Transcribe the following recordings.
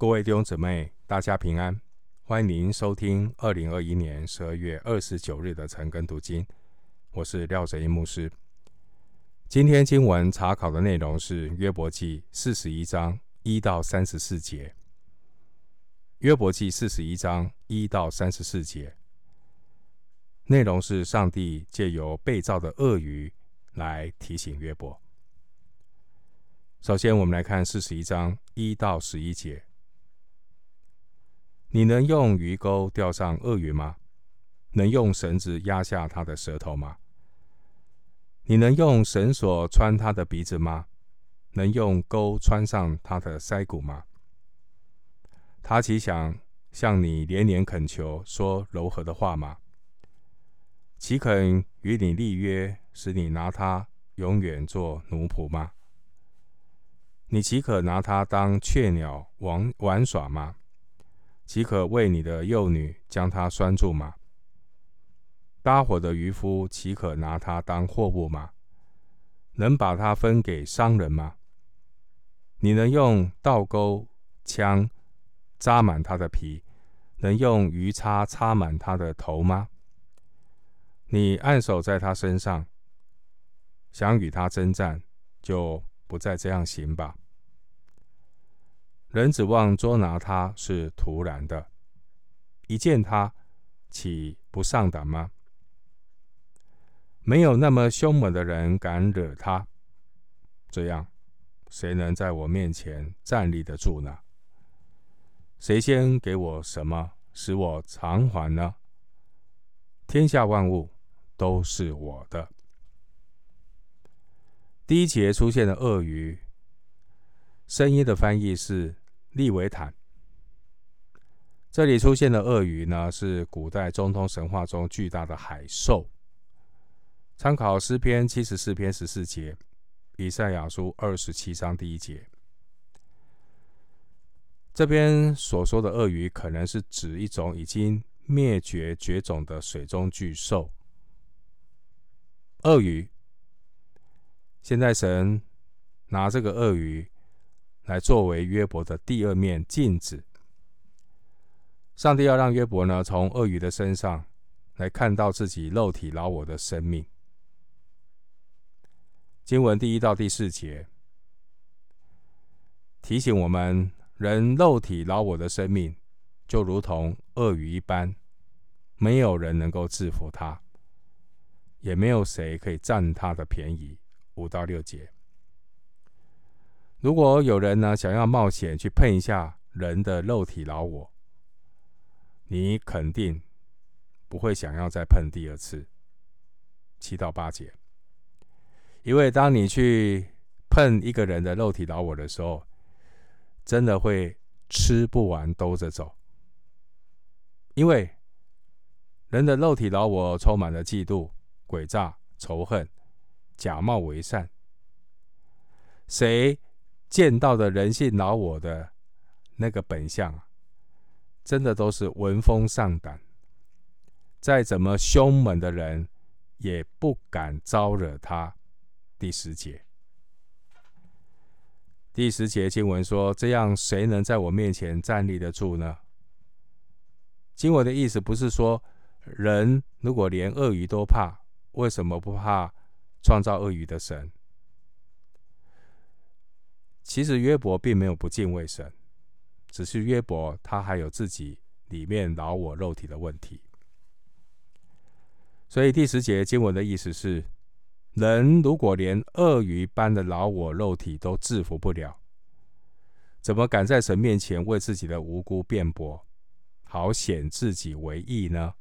各位弟兄姊妹，大家平安！欢迎您收听二零二一年十二月二十九日的晨更读经。我是廖哲一牧师。今天经文查考的内容是约伯记四十一章一到三十四节。约伯记四十一章一到三十四节，内容是上帝借由被造的鳄鱼来提醒约伯。首先，我们来看四十一章一到十一节。你能用鱼钩钓上鳄鱼吗？能用绳子压下它的舌头吗？你能用绳索穿它的鼻子吗？能用钩穿上它的腮骨吗？他岂想向你连连恳求，说柔和的话吗？岂肯与你立约，使你拿它永远做奴仆吗？你岂可拿它当雀鸟玩玩耍吗？岂可为你的幼女将它拴住吗？搭伙的渔夫岂可拿它当货物吗？能把它分给商人吗？你能用倒钩枪扎满它的皮，能用鱼叉插满它的头吗？你按手在它身上，想与它征战，就不再这样行吧。人指望捉拿他是徒然的，一见他，岂不丧胆吗？没有那么凶猛的人敢惹他，这样，谁能在我面前站立得住呢？谁先给我什么，使我偿还呢？天下万物都是我的。第一节出现的鳄鱼，声音的翻译是。利维坦，这里出现的鳄鱼呢，是古代中东神话中巨大的海兽。参考诗篇七十四篇十四节，以赛亚书二十七章第一节。这边所说的鳄鱼，可能是指一种已经灭绝绝种的水中巨兽。鳄鱼，现在神拿这个鳄鱼。来作为约伯的第二面镜子，上帝要让约伯呢，从鳄鱼的身上来看到自己肉体老我的生命。经文第一到第四节提醒我们，人肉体老我的生命就如同鳄鱼一般，没有人能够制服他，也没有谁可以占他的便宜。五到六节。如果有人呢，想要冒险去碰一下人的肉体老我，你肯定不会想要再碰第二次。七到八节，因为当你去碰一个人的肉体老我的时候，真的会吃不完兜着走，因为人的肉体老我充满了嫉妒、诡诈、仇恨、假冒为善，谁？见到的人性老我的那个本相，真的都是闻风丧胆。再怎么凶猛的人，也不敢招惹他。第十节，第十节经文说：“这样，谁能在我面前站立得住呢？”经文的意思不是说，人如果连鳄鱼都怕，为什么不怕创造鳄鱼的神？其实约伯并没有不敬畏神，只是约伯他还有自己里面老我肉体的问题。所以第十节经文的意思是：人如果连鳄鱼般的老我肉体都制服不了，怎么敢在神面前为自己的无辜辩驳，好显自己为义呢？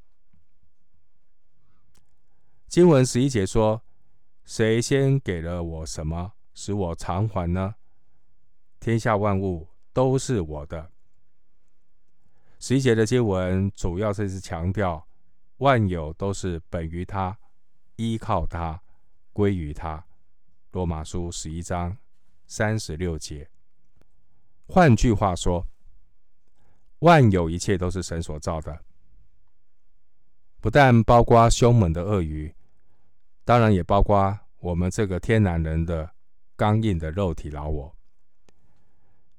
经文十一节说：谁先给了我什么，使我偿还呢？天下万物都是我的。十一节的经文主要是强调万有都是本于他，依靠他，归于他。罗马书十一章三十六节。换句话说，万有一切都是神所造的，不但包括凶猛的鳄鱼，当然也包括我们这个天然人的刚硬的肉体老我。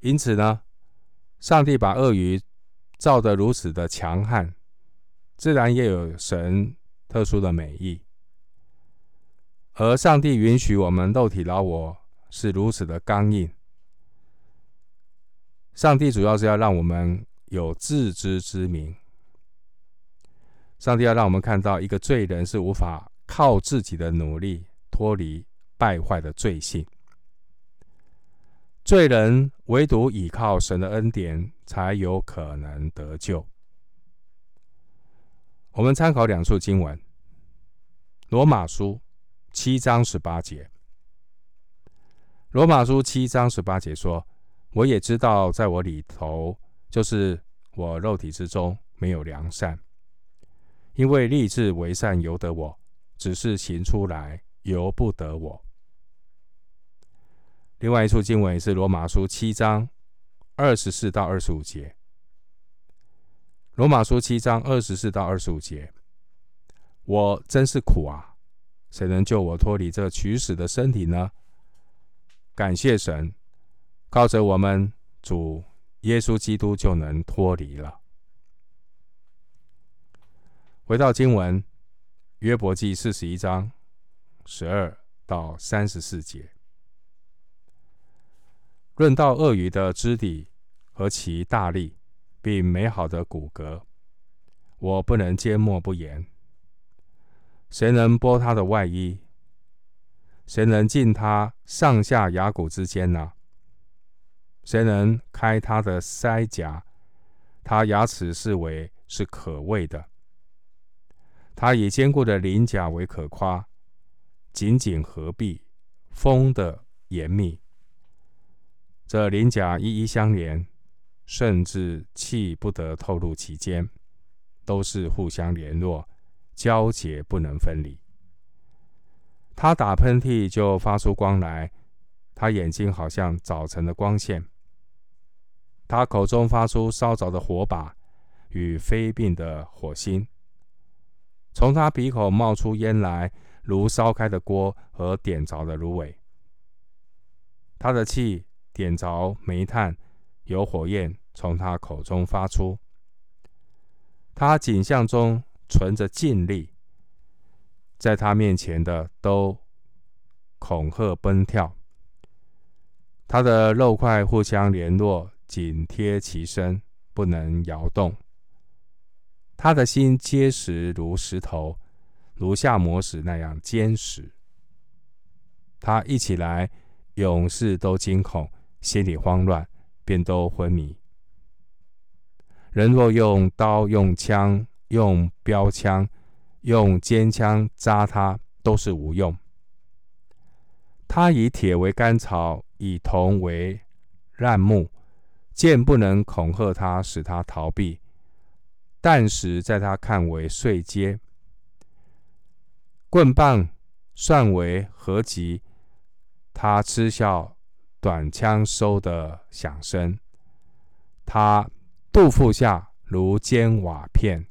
因此呢，上帝把鳄鱼造得如此的强悍，自然也有神特殊的美意。而上帝允许我们肉体老我是如此的刚硬，上帝主要是要让我们有自知之明。上帝要让我们看到，一个罪人是无法靠自己的努力脱离败坏的罪性。罪人唯独倚靠神的恩典，才有可能得救。我们参考两处经文：罗马书七章十八节。罗马书七章十八节说：“我也知道，在我里头，就是我肉体之中，没有良善，因为立志为善由得我，只是行出来由不得我。”另外一处经文是罗马书七章二十四到二十五节。罗马书七章二十四到二十五节，我真是苦啊！谁能救我脱离这取死的身体呢？感谢神，靠着我们主耶稣基督就能脱离了。回到经文，约伯记四十一章十二到三十四节。论到鳄鱼的肢体和其大力，并美好的骨骼，我不能缄默不言。谁能剥他的外衣？谁能进他上下牙骨之间呢？谁能开他的腮颊？他牙齿是为是可畏的。他以坚固的鳞甲为可夸，紧紧合闭，封的严密。这鳞甲一一相连，甚至气不得透入其间，都是互相联络，交结不能分离。他打喷嚏就发出光来，他眼睛好像早晨的光线。他口中发出烧着的火把与飞迸的火星，从他鼻孔冒出烟来，如烧开的锅和点着的芦苇。他的气。点着煤炭，有火焰从他口中发出。他颈项中存着劲力，在他面前的都恐吓奔跳。他的肉块互相联络，紧贴其身，不能摇动。他的心结实如石头，如下磨石那样坚实。他一起来，勇士都惊恐。心里慌乱，便都昏迷。人若用刀、用枪、用标枪、用尖枪扎他，都是无用。他以铁为竿草，以铜为烂木，箭不能恐吓他，使他逃避；弹石在他看为碎阶，棍棒算为何击？他嗤笑。短枪收的响声，他肚腹下如尖瓦片，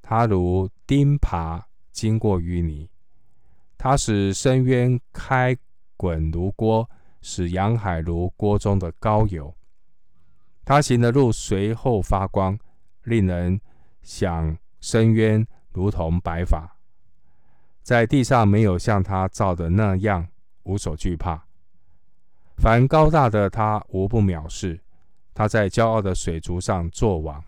他如钉耙经过淤泥，他使深渊开滚如锅，使洋海如锅中的高油。他行的路随后发光，令人想深渊如同白发。在地上没有像他造的那样无所惧怕。凡高大的他无不藐视，他在骄傲的水族上作王。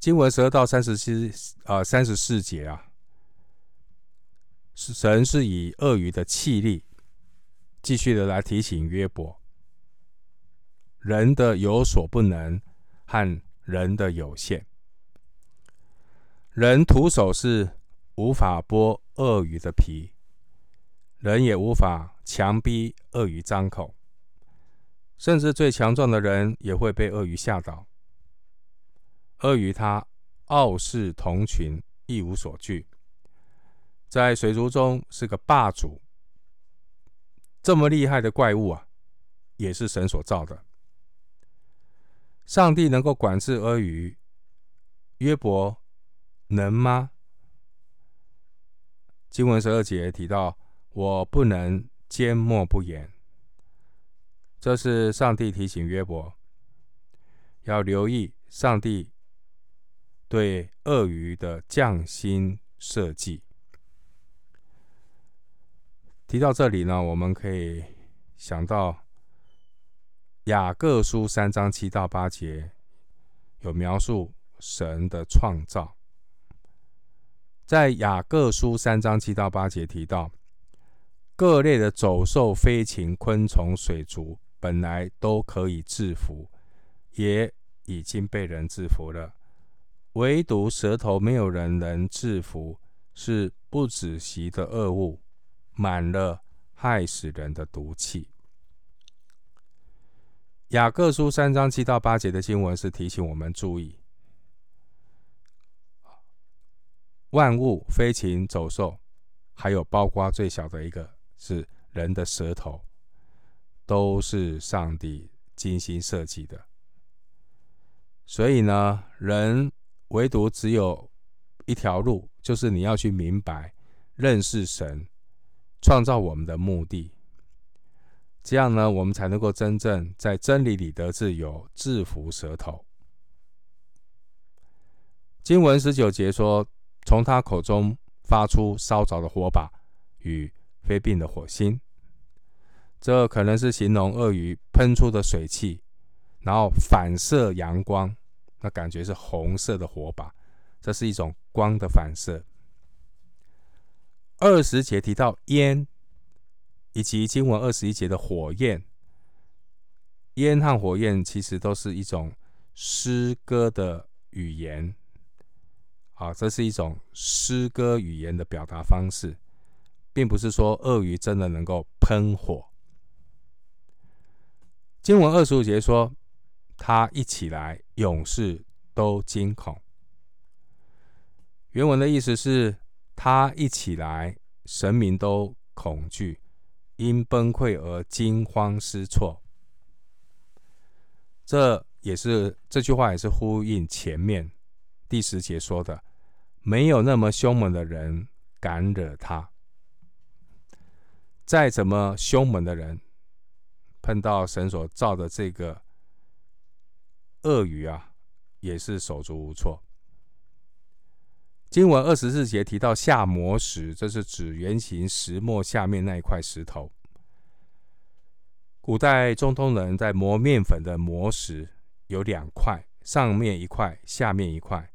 经文十二到三十七啊三十四节啊，神是以鳄鱼的气力，继续的来提醒约伯，人的有所不能和人的有限，人徒手是无法剥鳄鱼的皮。人也无法强逼鳄鱼张口，甚至最强壮的人也会被鳄鱼吓倒。鳄鱼它傲视同群，一无所惧，在水族中是个霸主。这么厉害的怪物啊，也是神所造的。上帝能够管制鳄鱼，约伯能吗？经文十二节提到。我不能缄默不言。这是上帝提醒约伯要留意上帝对鳄鱼的匠心设计。提到这里呢，我们可以想到雅各书三章七到八节有描述神的创造。在雅各书三章七到八节提到，各类的走兽、飞禽、昆虫、水族。本来都可以制服，也已经被人制服了，唯独舌头没有人能制服，是不止息的恶物，满了害死人的毒气。雅各书三章七到八节的经文是提醒我们注意，万物、飞禽、走兽，还有包括最小的一个是人的舌头。都是上帝精心设计的，所以呢，人唯独只有一条路，就是你要去明白、认识神创造我们的目的，这样呢，我们才能够真正在真理里得自由，制服舌头。经文十九节说：“从他口中发出烧着的火把与飞病的火星。”这可能是形容鳄鱼喷出的水汽，然后反射阳光，那感觉是红色的火把，这是一种光的反射。二十节提到烟，以及经文二十一节的火焰，烟和火焰其实都是一种诗歌的语言，啊，这是一种诗歌语言的表达方式，并不是说鳄鱼真的能够喷火。经文二十五节说：“他一起来，勇士都惊恐。”原文的意思是：“他一起来，神明都恐惧，因崩溃而惊慌失措。”这也是这句话也是呼应前面第十节说的：“没有那么凶猛的人敢惹他。再怎么凶猛的人。”碰到神所造的这个鳄鱼啊，也是手足无措。经文二十四节提到下磨石，这是指圆形石磨下面那一块石头。古代中东人在磨面粉的磨石有两块，上面一块，下面一块。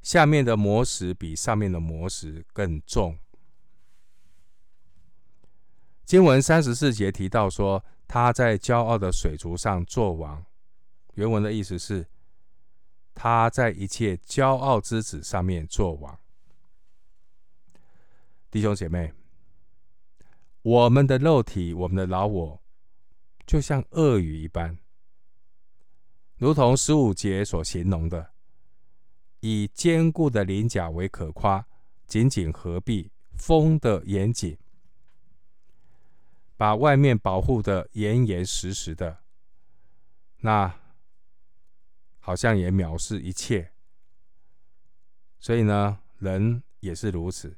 下面的磨石比上面的磨石更重。经文三十四节提到说。他在骄傲的水族上作王，原文的意思是，他在一切骄傲之子上面作王。弟兄姐妹，我们的肉体，我们的老我，就像鳄鱼一般，如同十五节所形容的，以坚固的鳞甲为可夸，紧紧合闭，封得严紧。把外面保护得严严实实的，那好像也藐视一切。所以呢，人也是如此。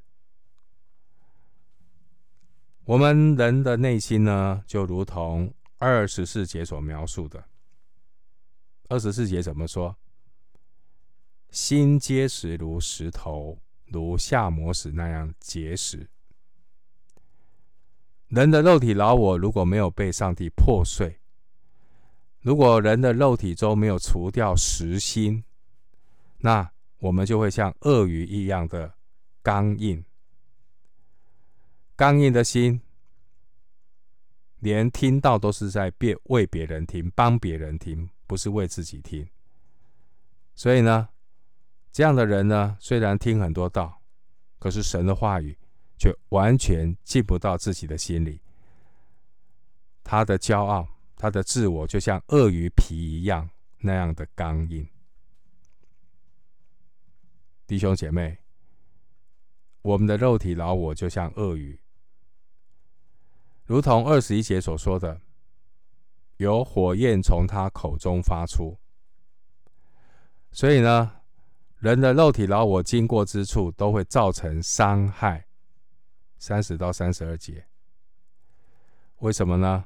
我们人的内心呢，就如同二十四节所描述的。二十四节怎么说？心结实如石头，如下磨石那样结实。人的肉体老我如果没有被上帝破碎，如果人的肉体中没有除掉实心，那我们就会像鳄鱼一样的刚硬。刚硬的心，连听到都是在别为别人听，帮别人听，不是为自己听。所以呢，这样的人呢，虽然听很多道，可是神的话语。却完全进不到自己的心里。他的骄傲，他的自我，就像鳄鱼皮一样那样的刚硬。弟兄姐妹，我们的肉体老我就像鳄鱼，如同二十一节所说的，有火焰从他口中发出。所以呢，人的肉体老我经过之处，都会造成伤害。三十到三十二节，为什么呢？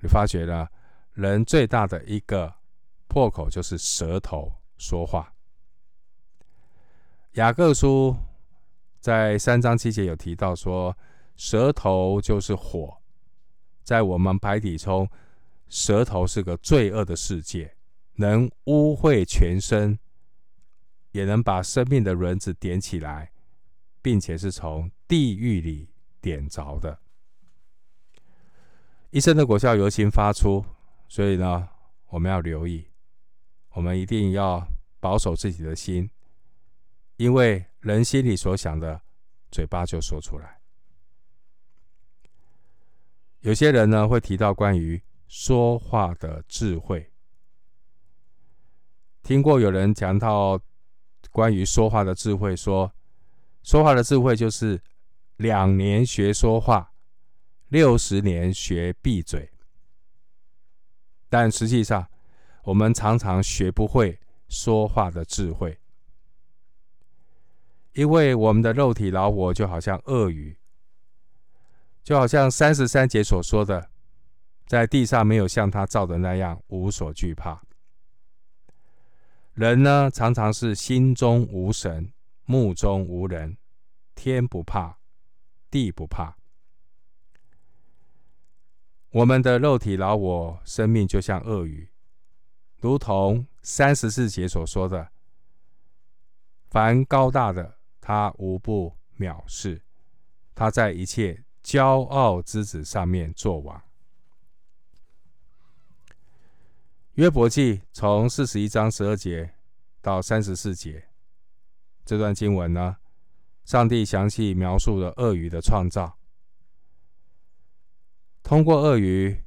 你发觉呢，人最大的一个破口就是舌头说话。雅各书在三章七节有提到说，舌头就是火，在我们白体中，舌头是个罪恶的世界，能污秽全身，也能把生命的轮子点起来，并且是从地狱里点着的。一生的果效由心发出，所以呢，我们要留意，我们一定要保守自己的心。因为人心里所想的，嘴巴就说出来。有些人呢，会提到关于说话的智慧。听过有人讲到关于说话的智慧，说说话的智慧就是两年学说话，六十年学闭嘴。但实际上，我们常常学不会说话的智慧。因为我们的肉体老我就好像鳄鱼，就好像三十三节所说的，在地上没有像他造的那样无所惧怕。人呢，常常是心中无神，目中无人，天不怕，地不怕。我们的肉体老我生命就像鳄鱼，如同三十四节所说的，凡高大的。他无不藐视，他在一切骄傲之子上面作王。约伯记从四十一章十二节到三十四节这段经文呢，上帝详细描述了鳄鱼的创造。通过鳄鱼，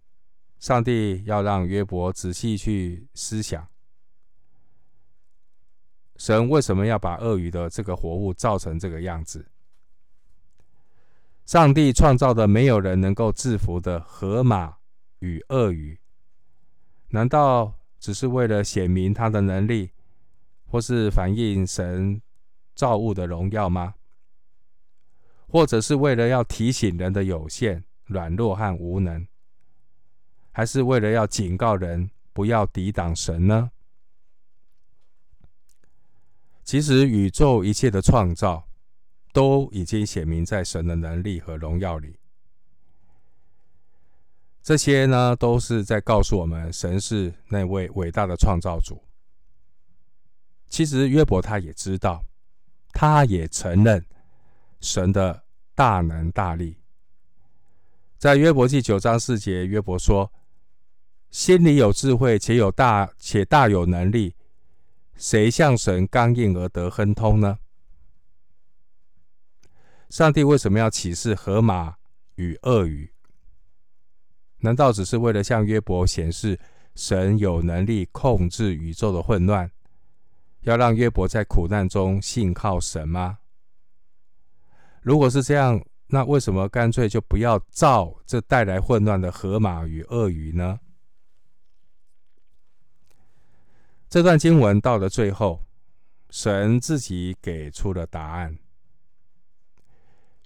上帝要让约伯仔细去思想。神为什么要把鳄鱼的这个活物造成这个样子？上帝创造的没有人能够制服的河马与鳄鱼，难道只是为了显明他的能力，或是反映神造物的荣耀吗？或者是为了要提醒人的有限、软弱和无能，还是为了要警告人不要抵挡神呢？其实宇宙一切的创造都已经显明在神的能力和荣耀里。这些呢，都是在告诉我们，神是那位伟大的创造主。其实约伯他也知道，他也承认神的大能大力。在约伯记九章四节，约伯说：“心里有智慧，且有大且大有能力。”谁向神刚硬而得亨通呢？上帝为什么要启示河马与鳄鱼？难道只是为了向约伯显示神有能力控制宇宙的混乱，要让约伯在苦难中信靠神吗？如果是这样，那为什么干脆就不要造这带来混乱的河马与鳄鱼呢？这段经文到了最后，神自己给出了答案。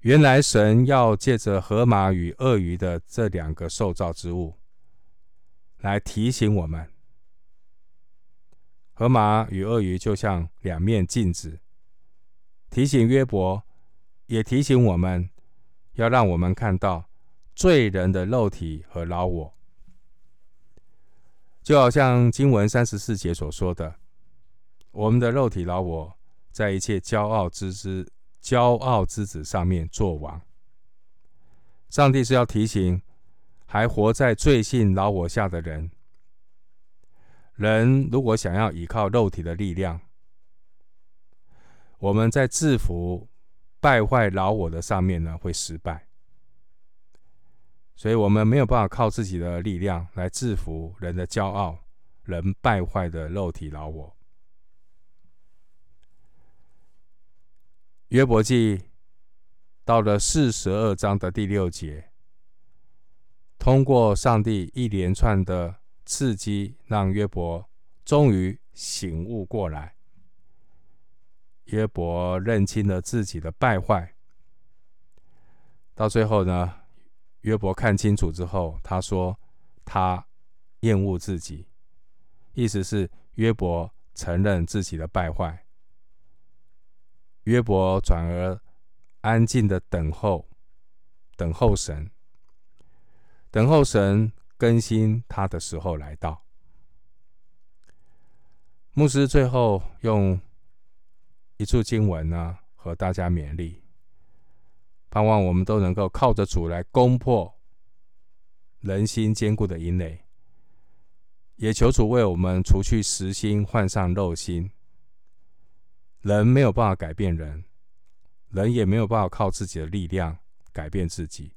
原来神要借着河马与鳄鱼的这两个受造之物，来提醒我们：河马与鳄鱼就像两面镜子，提醒约伯，也提醒我们，要让我们看到罪人的肉体和老我。就好像经文三十四节所说的，我们的肉体老我在一切骄傲之之、骄傲之子上面作王。上帝是要提醒还活在罪性老我下的人，人如果想要依靠肉体的力量，我们在制服败坏老我的上面呢，会失败。所以，我们没有办法靠自己的力量来制服人的骄傲、人败坏的肉体老我。约伯记到了四十二章的第六节，通过上帝一连串的刺激，让约伯终于醒悟过来。约伯认清了自己的败坏，到最后呢，约伯看清楚之后，他说：“他厌恶自己，意思是约伯承认自己的败坏。约伯转而安静的等候，等候神，等候神更新他的时候来到。牧师最后用一处经文呢，和大家勉励，盼望我们都能够靠着主来攻破人心坚固的营垒，也求主为我们除去实心，换上肉心。人没有办法改变人，人也没有办法靠自己的力量改变自己。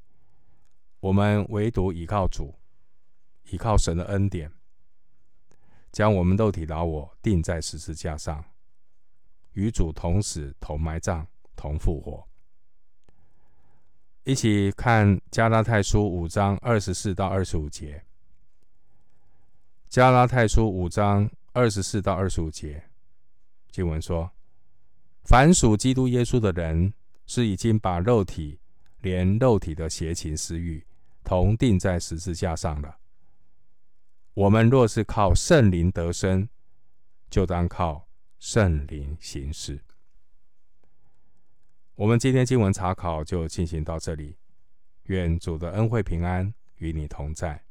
我们唯独依靠主，依靠神的恩典。将我们肉体老我钉在十字架上，与主同死、同埋葬、同复活。一起看加拉太书五章二十四到二十五节。加拉太书五章二十四到二十五节，经文说：“凡属基督耶稣的人，是已经把肉体连肉体的邪情私欲同钉在十字架上了。”我们若是靠圣灵得生，就当靠圣灵行事。我们今天经文查考就进行到这里，愿主的恩惠平安与你同在。